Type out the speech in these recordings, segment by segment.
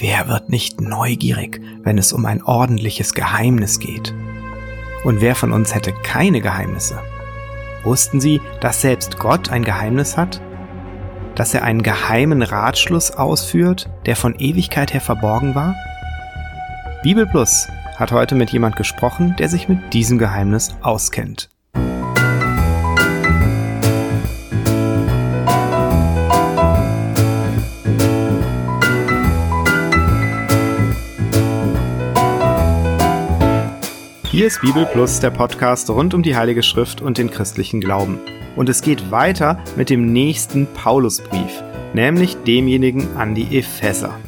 wer wird nicht neugierig, wenn es um ein ordentliches Geheimnis geht? Und wer von uns hätte keine Geheimnisse? Wussten Sie, dass selbst Gott ein Geheimnis hat? Dass er einen geheimen Ratschluss ausführt, der von Ewigkeit her verborgen war? Bibel Plus hat heute mit jemand gesprochen, der sich mit diesem Geheimnis auskennt. Hier ist Bibel Plus, der Podcast rund um die Heilige Schrift und den christlichen Glauben. Und es geht weiter mit dem nächsten Paulusbrief, nämlich demjenigen an die Epheser.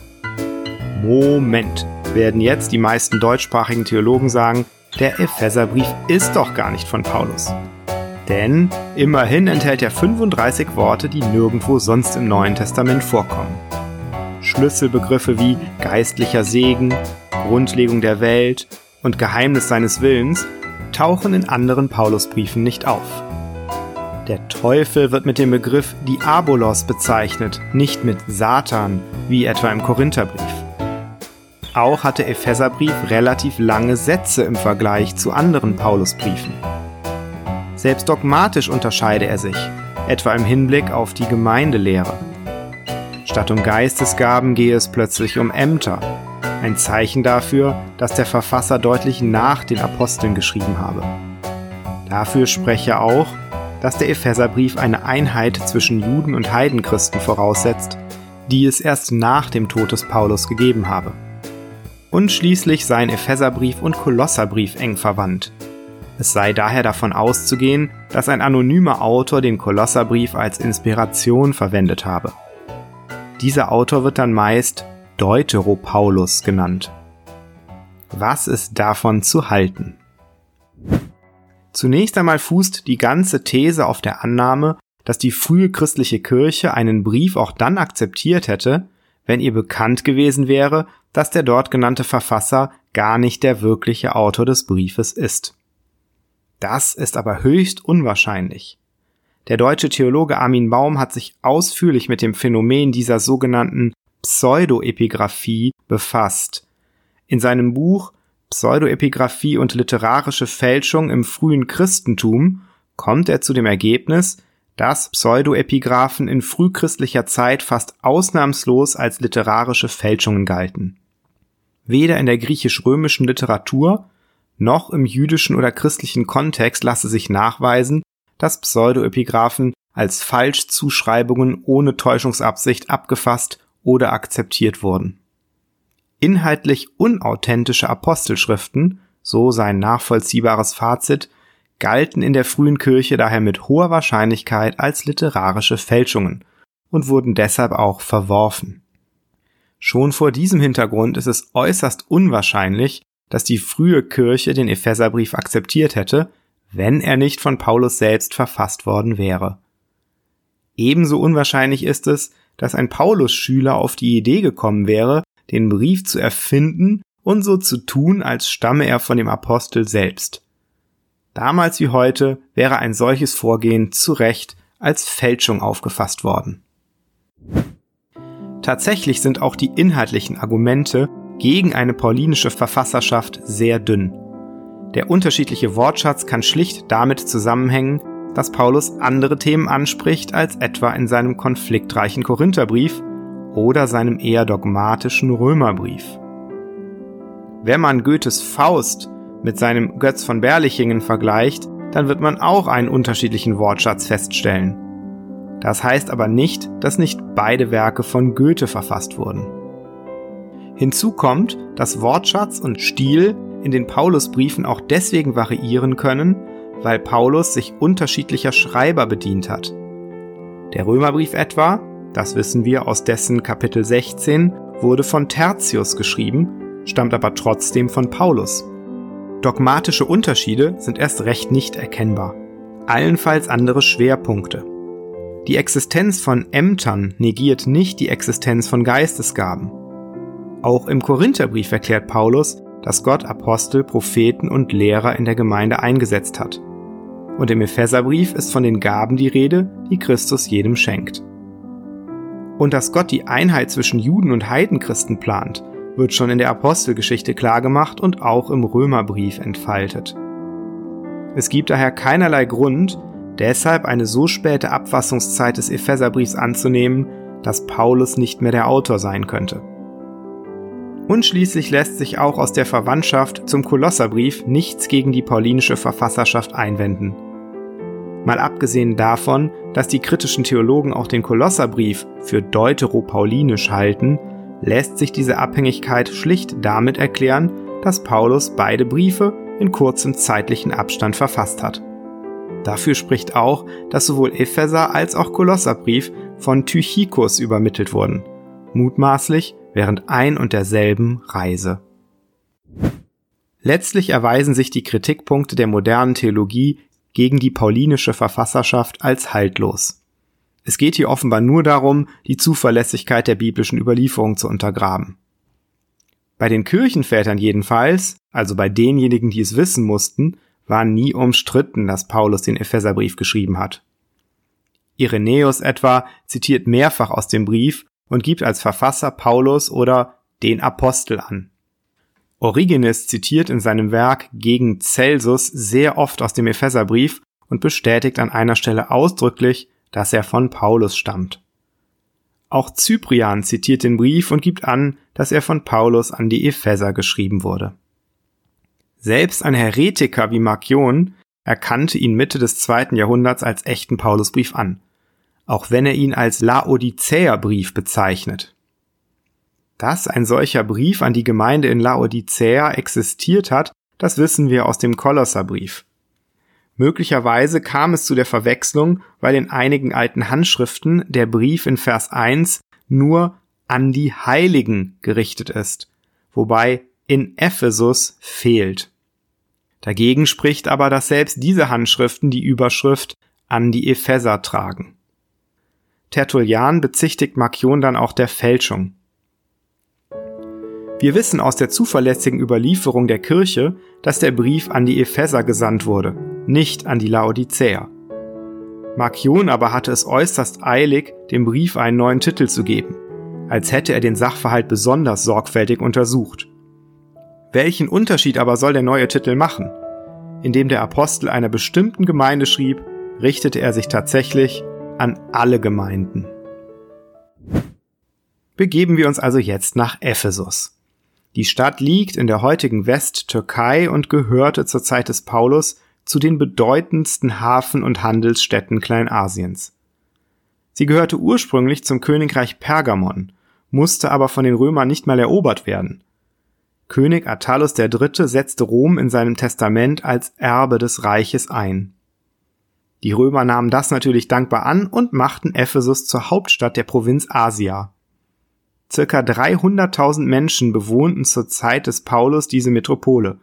Moment, werden jetzt die meisten deutschsprachigen Theologen sagen, der Epheserbrief ist doch gar nicht von Paulus. Denn immerhin enthält er 35 Worte, die nirgendwo sonst im Neuen Testament vorkommen. Schlüsselbegriffe wie geistlicher Segen, Grundlegung der Welt und Geheimnis seines Willens tauchen in anderen Paulusbriefen nicht auf. Der Teufel wird mit dem Begriff Diabolos bezeichnet, nicht mit Satan, wie etwa im Korintherbrief. Auch hat der Epheserbrief relativ lange Sätze im Vergleich zu anderen Paulusbriefen. Selbst dogmatisch unterscheide er sich, etwa im Hinblick auf die Gemeindelehre. Statt um Geistesgaben gehe es plötzlich um Ämter, ein Zeichen dafür, dass der Verfasser deutlich nach den Aposteln geschrieben habe. Dafür spreche auch, dass der Epheserbrief eine Einheit zwischen Juden und Heidenchristen voraussetzt, die es erst nach dem Tod des Paulus gegeben habe. Und schließlich seien Epheserbrief und Kolosserbrief eng verwandt. Es sei daher davon auszugehen, dass ein anonymer Autor den Kolosserbrief als Inspiration verwendet habe. Dieser Autor wird dann meist Deuteropaulus genannt. Was ist davon zu halten? Zunächst einmal fußt die ganze These auf der Annahme, dass die frühe christliche Kirche einen Brief auch dann akzeptiert hätte, wenn ihr bekannt gewesen wäre, dass der dort genannte Verfasser gar nicht der wirkliche Autor des Briefes ist. Das ist aber höchst unwahrscheinlich. Der deutsche Theologe Armin Baum hat sich ausführlich mit dem Phänomen dieser sogenannten Pseudoepigraphie befasst. In seinem Buch Pseudoepigraphie und literarische Fälschung im frühen Christentum kommt er zu dem Ergebnis, dass Pseudoepigraphen in frühchristlicher Zeit fast ausnahmslos als literarische Fälschungen galten. Weder in der griechisch-römischen Literatur noch im jüdischen oder christlichen Kontext lasse sich nachweisen, dass Pseudoepigraphen als Falschzuschreibungen ohne Täuschungsabsicht abgefasst oder akzeptiert wurden. Inhaltlich unauthentische Apostelschriften, so sein nachvollziehbares Fazit, galten in der frühen Kirche daher mit hoher Wahrscheinlichkeit als literarische Fälschungen und wurden deshalb auch verworfen. Schon vor diesem Hintergrund ist es äußerst unwahrscheinlich, dass die frühe Kirche den Epheserbrief akzeptiert hätte, wenn er nicht von Paulus selbst verfasst worden wäre. Ebenso unwahrscheinlich ist es, dass ein Paulus-Schüler auf die Idee gekommen wäre, den Brief zu erfinden und so zu tun, als stamme er von dem Apostel selbst. Damals wie heute wäre ein solches Vorgehen zu Recht als Fälschung aufgefasst worden. Tatsächlich sind auch die inhaltlichen Argumente gegen eine paulinische Verfasserschaft sehr dünn. Der unterschiedliche Wortschatz kann schlicht damit zusammenhängen, dass Paulus andere Themen anspricht als etwa in seinem konfliktreichen Korintherbrief oder seinem eher dogmatischen Römerbrief. Wenn man Goethes Faust mit seinem Götz von Berlichingen vergleicht, dann wird man auch einen unterschiedlichen Wortschatz feststellen. Das heißt aber nicht, dass nicht beide Werke von Goethe verfasst wurden. Hinzu kommt, dass Wortschatz und Stil in den Paulusbriefen auch deswegen variieren können, weil Paulus sich unterschiedlicher Schreiber bedient hat. Der Römerbrief etwa, das wissen wir aus dessen Kapitel 16, wurde von Tertius geschrieben, stammt aber trotzdem von Paulus. Dogmatische Unterschiede sind erst recht nicht erkennbar. Allenfalls andere Schwerpunkte. Die Existenz von Ämtern negiert nicht die Existenz von Geistesgaben. Auch im Korintherbrief erklärt Paulus, dass Gott Apostel, Propheten und Lehrer in der Gemeinde eingesetzt hat und im Epheserbrief ist von den Gaben die Rede, die Christus jedem schenkt. Und dass Gott die Einheit zwischen Juden und Heidenchristen plant, wird schon in der Apostelgeschichte klargemacht und auch im Römerbrief entfaltet. Es gibt daher keinerlei Grund, deshalb eine so späte Abfassungszeit des Epheserbriefs anzunehmen, dass Paulus nicht mehr der Autor sein könnte. Und schließlich lässt sich auch aus der Verwandtschaft zum Kolosserbrief nichts gegen die paulinische Verfasserschaft einwenden. Mal abgesehen davon, dass die kritischen Theologen auch den Kolosserbrief für deuteropaulinisch halten, lässt sich diese Abhängigkeit schlicht damit erklären, dass Paulus beide Briefe in kurzem zeitlichen Abstand verfasst hat. Dafür spricht auch, dass sowohl Epheser als auch Kolosserbrief von Tychicus übermittelt wurden, mutmaßlich während ein und derselben Reise. Letztlich erweisen sich die Kritikpunkte der modernen Theologie gegen die paulinische Verfasserschaft als haltlos. Es geht hier offenbar nur darum, die Zuverlässigkeit der biblischen Überlieferung zu untergraben. Bei den Kirchenvätern jedenfalls, also bei denjenigen, die es wissen mussten, war nie umstritten, dass Paulus den Epheserbrief geschrieben hat. Irenäus etwa zitiert mehrfach aus dem Brief und gibt als Verfasser Paulus oder den Apostel an. Origenes zitiert in seinem Werk gegen Celsus sehr oft aus dem Epheserbrief und bestätigt an einer Stelle ausdrücklich, dass er von Paulus stammt. Auch Cyprian zitiert den Brief und gibt an, dass er von Paulus an die Epheser geschrieben wurde. Selbst ein Heretiker wie Markion erkannte ihn Mitte des zweiten Jahrhunderts als echten Paulusbrief an, auch wenn er ihn als Laodicäerbrief bezeichnet. Dass ein solcher Brief an die Gemeinde in Laodicea existiert hat, das wissen wir aus dem Kolosserbrief. Möglicherweise kam es zu der Verwechslung, weil in einigen alten Handschriften der Brief in Vers 1 nur an die Heiligen gerichtet ist, wobei in Ephesus fehlt. Dagegen spricht aber, dass selbst diese Handschriften die Überschrift an die Epheser tragen. Tertullian bezichtigt Markion dann auch der Fälschung. Wir wissen aus der zuverlässigen Überlieferung der Kirche, dass der Brief an die Epheser gesandt wurde, nicht an die Laodicea. Markion aber hatte es äußerst eilig, dem Brief einen neuen Titel zu geben, als hätte er den Sachverhalt besonders sorgfältig untersucht. Welchen Unterschied aber soll der neue Titel machen? Indem der Apostel einer bestimmten Gemeinde schrieb, richtete er sich tatsächlich an alle Gemeinden. Begeben wir uns also jetzt nach Ephesus. Die Stadt liegt in der heutigen Westtürkei und gehörte zur Zeit des Paulus zu den bedeutendsten Hafen- und Handelsstädten Kleinasiens. Sie gehörte ursprünglich zum Königreich Pergamon, musste aber von den Römern nicht mal erobert werden. König Attalus III. setzte Rom in seinem Testament als Erbe des Reiches ein. Die Römer nahmen das natürlich dankbar an und machten Ephesus zur Hauptstadt der Provinz Asia. Circa 300.000 Menschen bewohnten zur Zeit des Paulus diese Metropole,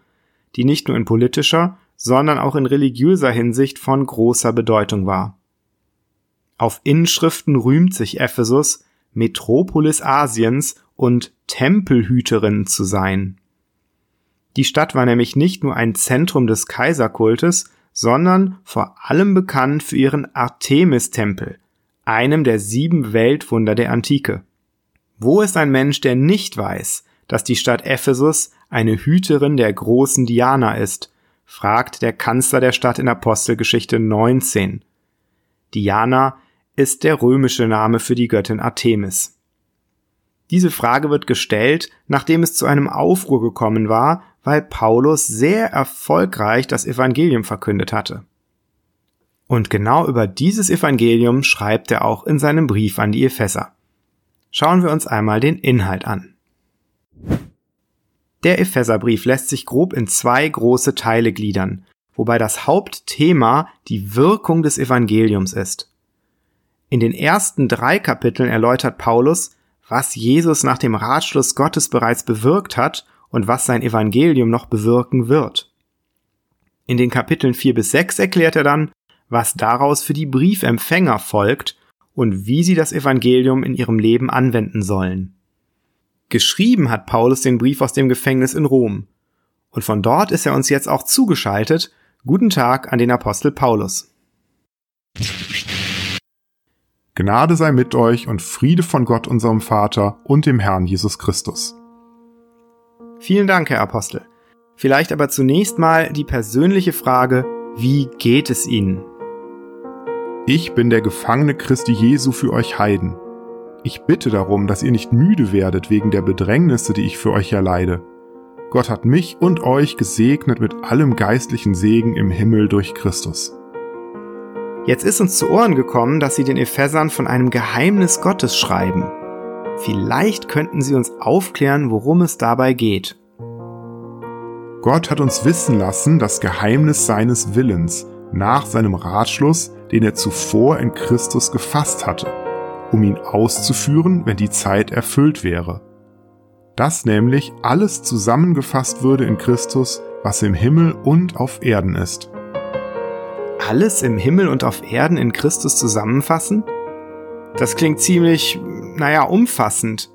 die nicht nur in politischer, sondern auch in religiöser Hinsicht von großer Bedeutung war. Auf Inschriften rühmt sich Ephesus, Metropolis Asiens und Tempelhüterin zu sein. Die Stadt war nämlich nicht nur ein Zentrum des Kaiserkultes, sondern vor allem bekannt für ihren Artemis-Tempel, einem der sieben Weltwunder der Antike. Wo ist ein Mensch, der nicht weiß, dass die Stadt Ephesus eine Hüterin der großen Diana ist, fragt der Kanzler der Stadt in Apostelgeschichte 19. Diana ist der römische Name für die Göttin Artemis. Diese Frage wird gestellt, nachdem es zu einem Aufruhr gekommen war, weil Paulus sehr erfolgreich das Evangelium verkündet hatte. Und genau über dieses Evangelium schreibt er auch in seinem Brief an die Epheser. Schauen wir uns einmal den Inhalt an. Der Epheserbrief lässt sich grob in zwei große Teile gliedern, wobei das Hauptthema die Wirkung des Evangeliums ist. In den ersten drei Kapiteln erläutert Paulus, was Jesus nach dem Ratschluss Gottes bereits bewirkt hat und was sein Evangelium noch bewirken wird. In den Kapiteln 4 bis 6 erklärt er dann, was daraus für die Briefempfänger folgt und wie sie das Evangelium in ihrem Leben anwenden sollen. Geschrieben hat Paulus den Brief aus dem Gefängnis in Rom. Und von dort ist er uns jetzt auch zugeschaltet. Guten Tag an den Apostel Paulus. Gnade sei mit euch und Friede von Gott unserem Vater und dem Herrn Jesus Christus. Vielen Dank, Herr Apostel. Vielleicht aber zunächst mal die persönliche Frage, wie geht es Ihnen? Ich bin der Gefangene Christi Jesu für euch Heiden. Ich bitte darum, dass ihr nicht müde werdet wegen der Bedrängnisse, die ich für euch erleide. Gott hat mich und euch gesegnet mit allem geistlichen Segen im Himmel durch Christus. Jetzt ist uns zu Ohren gekommen, dass Sie den Ephesern von einem Geheimnis Gottes schreiben. Vielleicht könnten Sie uns aufklären, worum es dabei geht. Gott hat uns wissen lassen das Geheimnis seines Willens nach seinem Ratschluss, den er zuvor in Christus gefasst hatte um ihn auszuführen, wenn die Zeit erfüllt wäre. Dass nämlich alles zusammengefasst würde in Christus, was im Himmel und auf Erden ist. Alles im Himmel und auf Erden in Christus zusammenfassen? Das klingt ziemlich, naja, umfassend.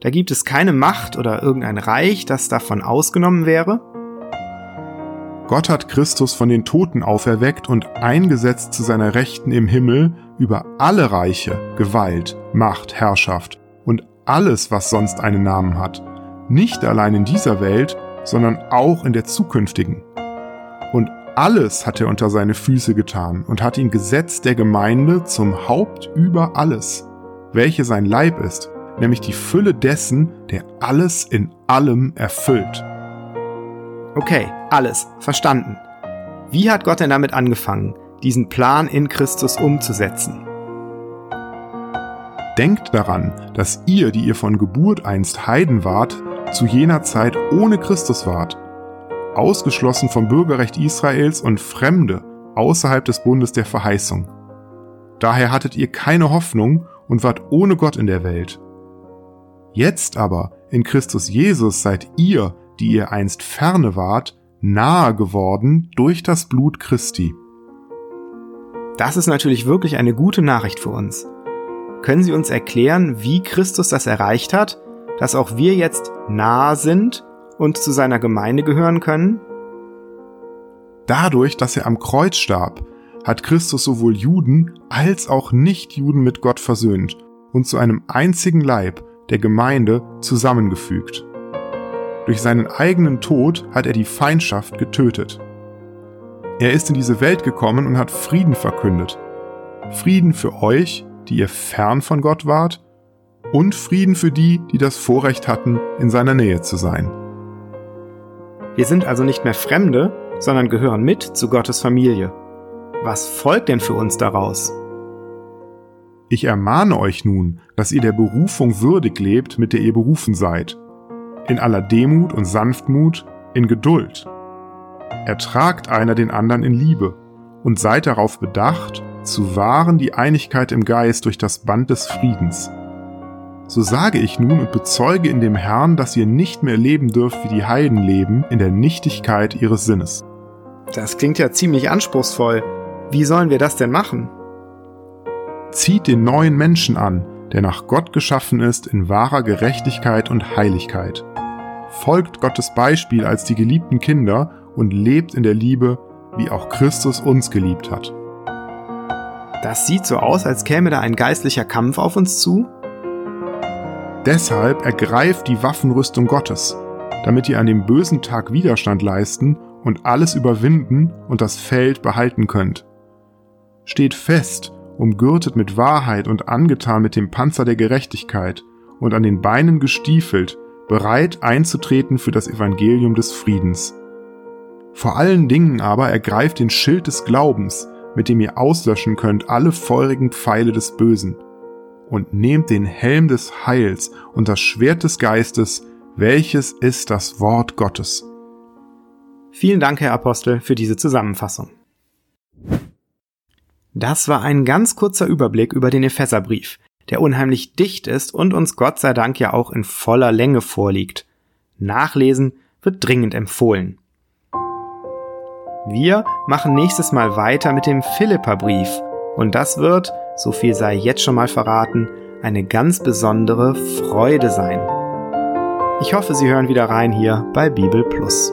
Da gibt es keine Macht oder irgendein Reich, das davon ausgenommen wäre? Gott hat Christus von den Toten auferweckt und eingesetzt zu seiner Rechten im Himmel über alle Reiche, Gewalt, Macht, Herrschaft und alles, was sonst einen Namen hat, nicht allein in dieser Welt, sondern auch in der zukünftigen. Und alles hat er unter seine Füße getan und hat ihn gesetzt der Gemeinde zum Haupt über alles, welche sein Leib ist, nämlich die Fülle dessen, der alles in allem erfüllt. Okay, alles, verstanden. Wie hat Gott denn damit angefangen, diesen Plan in Christus umzusetzen? Denkt daran, dass ihr, die ihr von Geburt einst Heiden wart, zu jener Zeit ohne Christus wart, ausgeschlossen vom Bürgerrecht Israels und Fremde außerhalb des Bundes der Verheißung. Daher hattet ihr keine Hoffnung und wart ohne Gott in der Welt. Jetzt aber, in Christus Jesus seid ihr, die ihr einst ferne wart, nahe geworden durch das Blut Christi. Das ist natürlich wirklich eine gute Nachricht für uns. Können Sie uns erklären, wie Christus das erreicht hat, dass auch wir jetzt nahe sind und zu seiner Gemeinde gehören können? Dadurch, dass er am Kreuz starb, hat Christus sowohl Juden als auch Nichtjuden mit Gott versöhnt und zu einem einzigen Leib, der Gemeinde, zusammengefügt. Durch seinen eigenen Tod hat er die Feindschaft getötet. Er ist in diese Welt gekommen und hat Frieden verkündet. Frieden für euch, die ihr fern von Gott wart, und Frieden für die, die das Vorrecht hatten, in seiner Nähe zu sein. Wir sind also nicht mehr Fremde, sondern gehören mit zu Gottes Familie. Was folgt denn für uns daraus? Ich ermahne euch nun, dass ihr der Berufung würdig lebt, mit der ihr berufen seid, in aller Demut und Sanftmut, in Geduld. Ertragt einer den anderen in Liebe und seid darauf bedacht, zu wahren die Einigkeit im Geist durch das Band des Friedens. So sage ich nun und bezeuge in dem Herrn, dass ihr nicht mehr leben dürft, wie die Heiden leben, in der Nichtigkeit ihres Sinnes. Das klingt ja ziemlich anspruchsvoll. Wie sollen wir das denn machen? Zieht den neuen Menschen an, der nach Gott geschaffen ist in wahrer Gerechtigkeit und Heiligkeit folgt Gottes Beispiel als die geliebten Kinder und lebt in der Liebe, wie auch Christus uns geliebt hat. Das sieht so aus, als käme da ein geistlicher Kampf auf uns zu. Deshalb ergreift die Waffenrüstung Gottes, damit ihr an dem bösen Tag Widerstand leisten und alles überwinden und das Feld behalten könnt. Steht fest, umgürtet mit Wahrheit und angetan mit dem Panzer der Gerechtigkeit und an den Beinen gestiefelt bereit einzutreten für das Evangelium des Friedens. Vor allen Dingen aber ergreift den Schild des Glaubens, mit dem ihr auslöschen könnt alle feurigen Pfeile des Bösen, und nehmt den Helm des Heils und das Schwert des Geistes, welches ist das Wort Gottes. Vielen Dank, Herr Apostel, für diese Zusammenfassung. Das war ein ganz kurzer Überblick über den Epheserbrief, der unheimlich dicht ist und uns Gott sei Dank ja auch in voller Länge vorliegt. Nachlesen wird dringend empfohlen. Wir machen nächstes Mal weiter mit dem Philipperbrief und das wird, so viel sei jetzt schon mal verraten, eine ganz besondere Freude sein. Ich hoffe, Sie hören wieder rein hier bei Bibel Plus.